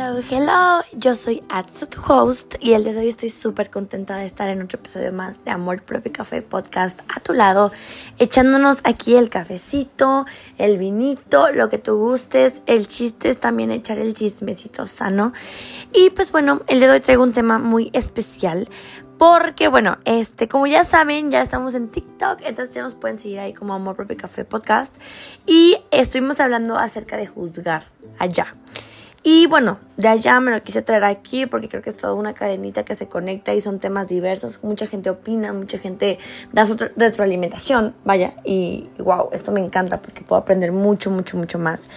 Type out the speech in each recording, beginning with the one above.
Hello, hello, yo soy Atsu, tu host, y el día de hoy estoy súper contenta de estar en otro episodio más de Amor Propio Café Podcast a tu lado, echándonos aquí el cafecito, el vinito, lo que tú gustes, el chiste es también echar el chismecito sano. Y pues bueno, el día de hoy traigo un tema muy especial porque bueno, este, como ya saben, ya estamos en TikTok, entonces ya nos pueden seguir ahí como Amor Propio Café Podcast. Y estuvimos hablando acerca de juzgar allá. Y bueno, de allá me lo quise traer aquí porque creo que es toda una cadenita que se conecta y son temas diversos. Mucha gente opina, mucha gente da su retroalimentación, vaya, y wow, esto me encanta porque puedo aprender mucho, mucho, mucho más.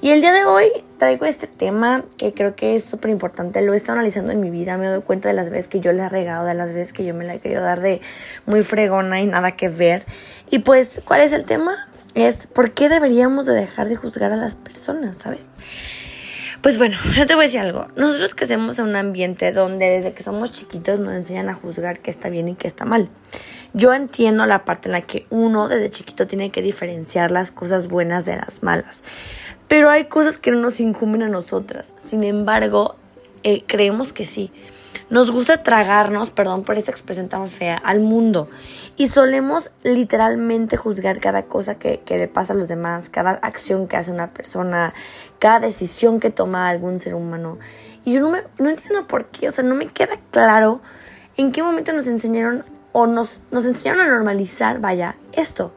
Y el día de hoy traigo este tema que creo que es súper importante. Lo he estado analizando en mi vida, me doy cuenta de las veces que yo le he regado, de las veces que yo me la he querido dar de muy fregona y nada que ver. Y pues, ¿cuál es el tema? Es por qué deberíamos de dejar de juzgar a las personas, ¿sabes? Pues bueno, yo te voy a decir algo. Nosotros crecemos en un ambiente donde desde que somos chiquitos nos enseñan a juzgar qué está bien y qué está mal. Yo entiendo la parte en la que uno desde chiquito tiene que diferenciar las cosas buenas de las malas. Pero hay cosas que no nos incumben a nosotras. Sin embargo, eh, creemos que sí. Nos gusta tragarnos, perdón por esta expresión tan fea, al mundo. Y solemos literalmente juzgar cada cosa que, que, le pasa a los demás, cada acción que hace una persona, cada decisión que toma algún ser humano. Y yo no, me, no entiendo por qué, o sea, no me queda claro en qué momento nos enseñaron o nos, nos enseñaron a normalizar, vaya, esto.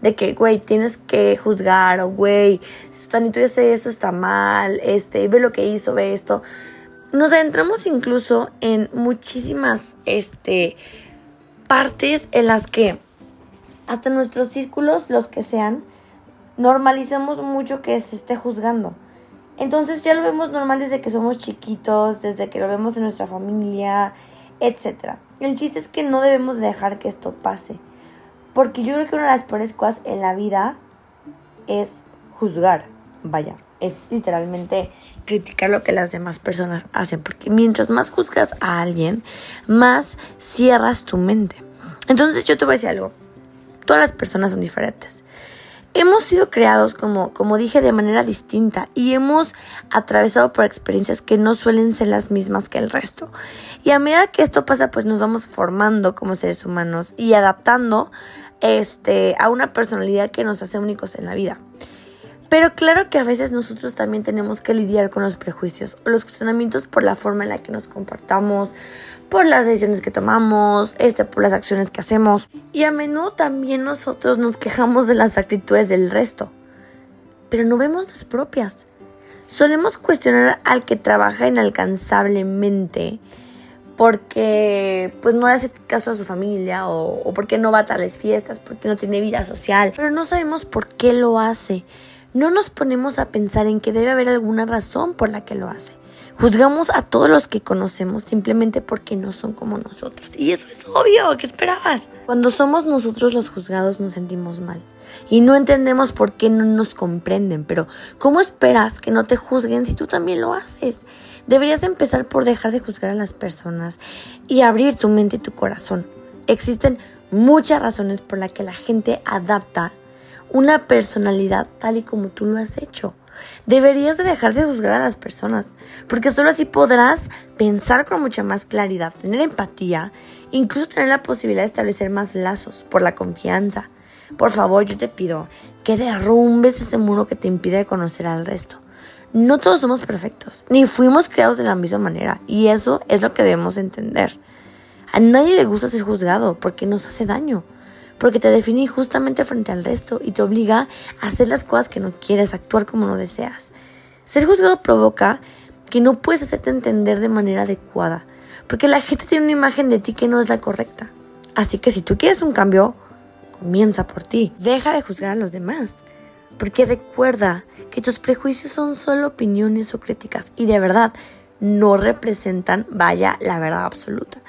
De que, güey, tienes que juzgar, o güey, si Tanito hace esto, está mal, este, ve lo que hizo, ve esto nos adentramos incluso en muchísimas este, partes en las que hasta nuestros círculos, los que sean, normalizamos mucho que se esté juzgando. Entonces ya lo vemos normal desde que somos chiquitos, desde que lo vemos en nuestra familia, etc. El chiste es que no debemos dejar que esto pase. Porque yo creo que una de las peores cosas en la vida es juzgar. Vaya, es literalmente criticar lo que las demás personas hacen, porque mientras más juzgas a alguien, más cierras tu mente. Entonces yo te voy a decir algo, todas las personas son diferentes. Hemos sido creados, como, como dije, de manera distinta y hemos atravesado por experiencias que no suelen ser las mismas que el resto. Y a medida que esto pasa, pues nos vamos formando como seres humanos y adaptando este, a una personalidad que nos hace únicos en la vida. Pero claro que a veces nosotros también tenemos que lidiar con los prejuicios o los cuestionamientos por la forma en la que nos comportamos, por las decisiones que tomamos, este, por las acciones que hacemos. Y a menudo también nosotros nos quejamos de las actitudes del resto, pero no vemos las propias. Solemos cuestionar al que trabaja inalcanzablemente porque pues no hace caso a su familia o, o porque no va a tales fiestas, porque no tiene vida social, pero no sabemos por qué lo hace no nos ponemos a pensar en que debe haber alguna razón por la que lo hace. Juzgamos a todos los que conocemos simplemente porque no son como nosotros. Y eso es obvio, ¿qué esperabas? Cuando somos nosotros los juzgados nos sentimos mal. Y no entendemos por qué no nos comprenden. Pero, ¿cómo esperas que no te juzguen si tú también lo haces? Deberías empezar por dejar de juzgar a las personas y abrir tu mente y tu corazón. Existen muchas razones por las que la gente adapta una personalidad tal y como tú lo has hecho. Deberías de dejar de juzgar a las personas, porque solo así podrás pensar con mucha más claridad, tener empatía, incluso tener la posibilidad de establecer más lazos por la confianza. Por favor, yo te pido que derrumbes ese muro que te impide conocer al resto. No todos somos perfectos, ni fuimos creados de la misma manera, y eso es lo que debemos entender. A nadie le gusta ser juzgado porque nos hace daño porque te define justamente frente al resto y te obliga a hacer las cosas que no quieres, actuar como no deseas. Ser juzgado provoca que no puedes hacerte entender de manera adecuada, porque la gente tiene una imagen de ti que no es la correcta. Así que si tú quieres un cambio, comienza por ti. Deja de juzgar a los demás, porque recuerda que tus prejuicios son solo opiniones o críticas y de verdad no representan, vaya, la verdad absoluta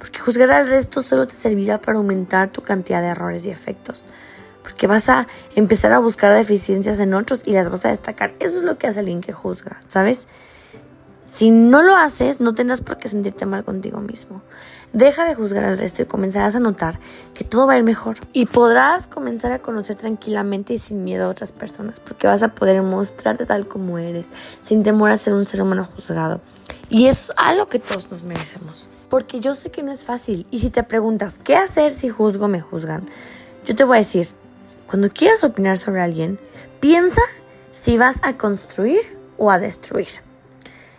porque juzgar al resto solo te servirá para aumentar tu cantidad de errores y efectos, porque vas a empezar a buscar deficiencias en otros y las vas a destacar. Eso es lo que hace alguien que juzga, ¿sabes? Si no lo haces, no tendrás por qué sentirte mal contigo mismo. Deja de juzgar al resto y comenzarás a notar que todo va a ir mejor. Y podrás comenzar a conocer tranquilamente y sin miedo a otras personas, porque vas a poder mostrarte tal como eres, sin temor a ser un ser humano juzgado. Y es algo que todos nos merecemos. Porque yo sé que no es fácil. Y si te preguntas, ¿qué hacer si juzgo me juzgan? Yo te voy a decir, cuando quieras opinar sobre alguien, piensa si vas a construir o a destruir.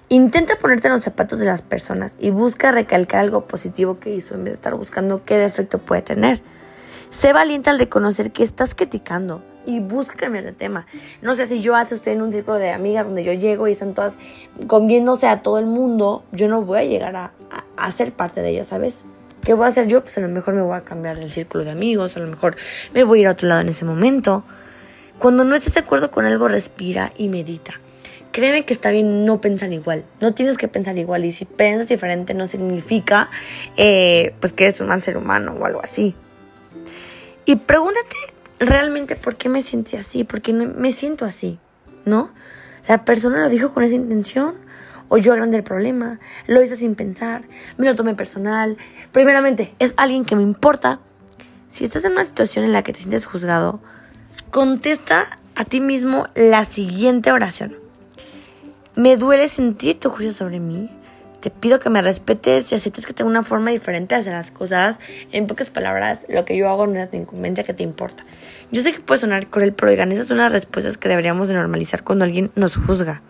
Intenta ponerte en los zapatos de las personas y busca recalcar algo positivo que hizo en vez de estar buscando qué defecto puede tener. Sé valiente al reconocer que estás criticando y busca cambiar de tema. No sé si yo estoy en un círculo de amigas donde yo llego y están todas comiéndose a todo el mundo, yo no voy a llegar a, a ser parte de ellos, ¿sabes? ¿Qué voy a hacer yo? Pues a lo mejor me voy a cambiar del círculo de amigos, a lo mejor me voy a ir a otro lado en ese momento. Cuando no estés de acuerdo con algo, respira y medita créeme que está bien no pensar igual. No tienes que pensar igual. Y si piensas diferente no significa eh, pues que eres un mal ser humano o algo así. Y pregúntate realmente por qué me siento así, por qué me siento así, ¿no? La persona lo dijo con esa intención o yo agrandé el problema, lo hice sin pensar, me lo tomé personal. Primeramente, es alguien que me importa. Si estás en una situación en la que te sientes juzgado, contesta a ti mismo la siguiente oración. Me duele sentir tu juicio sobre mí. Te pido que me respetes y aceptes que tengo una forma diferente de hacer las cosas. En pocas palabras, lo que yo hago no es tu incumbencia que te importa. Yo sé que puede sonar cruel, pero oigan, esas son las respuestas que deberíamos de normalizar cuando alguien nos juzga.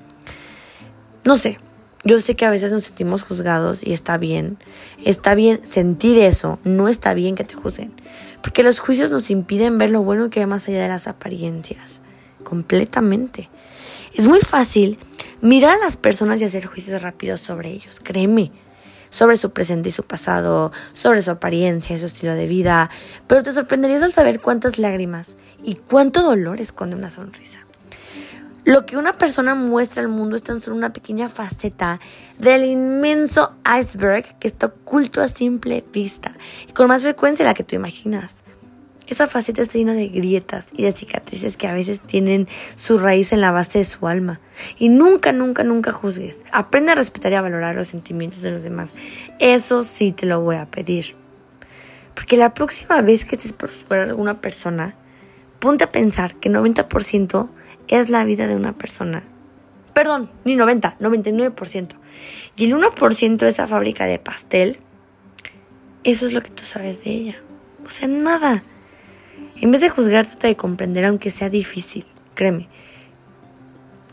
No sé, yo sé que a veces nos sentimos juzgados y está bien. Está bien sentir eso, no está bien que te juzguen. Porque los juicios nos impiden ver lo bueno que hay más allá de las apariencias. Completamente. Es muy fácil mirar a las personas y hacer juicios rápidos sobre ellos, créeme, sobre su presente y su pasado, sobre su apariencia y su estilo de vida, pero te sorprenderías al saber cuántas lágrimas y cuánto dolor esconde una sonrisa. Lo que una persona muestra al mundo es tan solo una pequeña faceta del inmenso iceberg que está oculto a simple vista y con más frecuencia de la que tú imaginas. Esa faceta está llena de grietas y de cicatrices que a veces tienen su raíz en la base de su alma. Y nunca, nunca, nunca juzgues. Aprende a respetar y a valorar los sentimientos de los demás. Eso sí te lo voy a pedir. Porque la próxima vez que estés por fuera de alguna persona, ponte a pensar que 90% es la vida de una persona. Perdón, ni 90, 99%. Y el 1% de esa fábrica de pastel, eso es lo que tú sabes de ella. O sea, nada. En vez de juzgar, trata de comprender aunque sea difícil, créeme.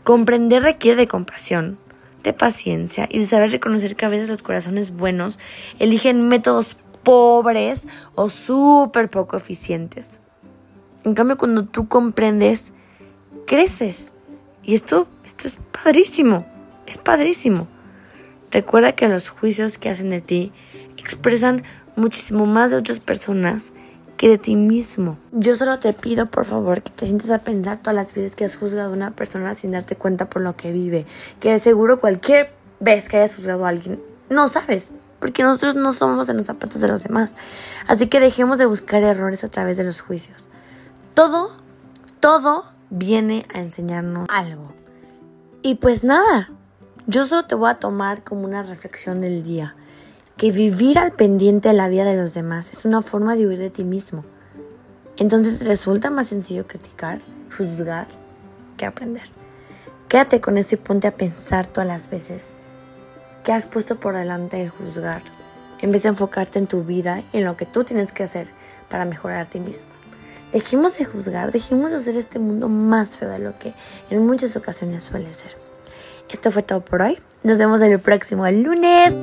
Comprender requiere de compasión, de paciencia y de saber reconocer que a veces los corazones buenos eligen métodos pobres o súper poco eficientes. En cambio, cuando tú comprendes, creces. Y esto, esto es padrísimo, es padrísimo. Recuerda que los juicios que hacen de ti expresan muchísimo más de otras personas que de ti mismo. Yo solo te pido, por favor, que te sientas a pensar todas las veces que has juzgado a una persona sin darte cuenta por lo que vive. Que de seguro cualquier vez que hayas juzgado a alguien, no sabes. Porque nosotros no somos en los zapatos de los demás. Así que dejemos de buscar errores a través de los juicios. Todo, todo viene a enseñarnos algo. Y pues nada, yo solo te voy a tomar como una reflexión del día que vivir al pendiente de la vida de los demás es una forma de huir de ti mismo. Entonces resulta más sencillo criticar, juzgar, que aprender. Quédate con eso y ponte a pensar todas las veces que has puesto por delante el juzgar, en vez de enfocarte en tu vida y en lo que tú tienes que hacer para mejorar a ti mismo. Dejemos de juzgar, dejemos de hacer este mundo más feo de lo que en muchas ocasiones suele ser. Esto fue todo por hoy. Nos vemos el próximo lunes.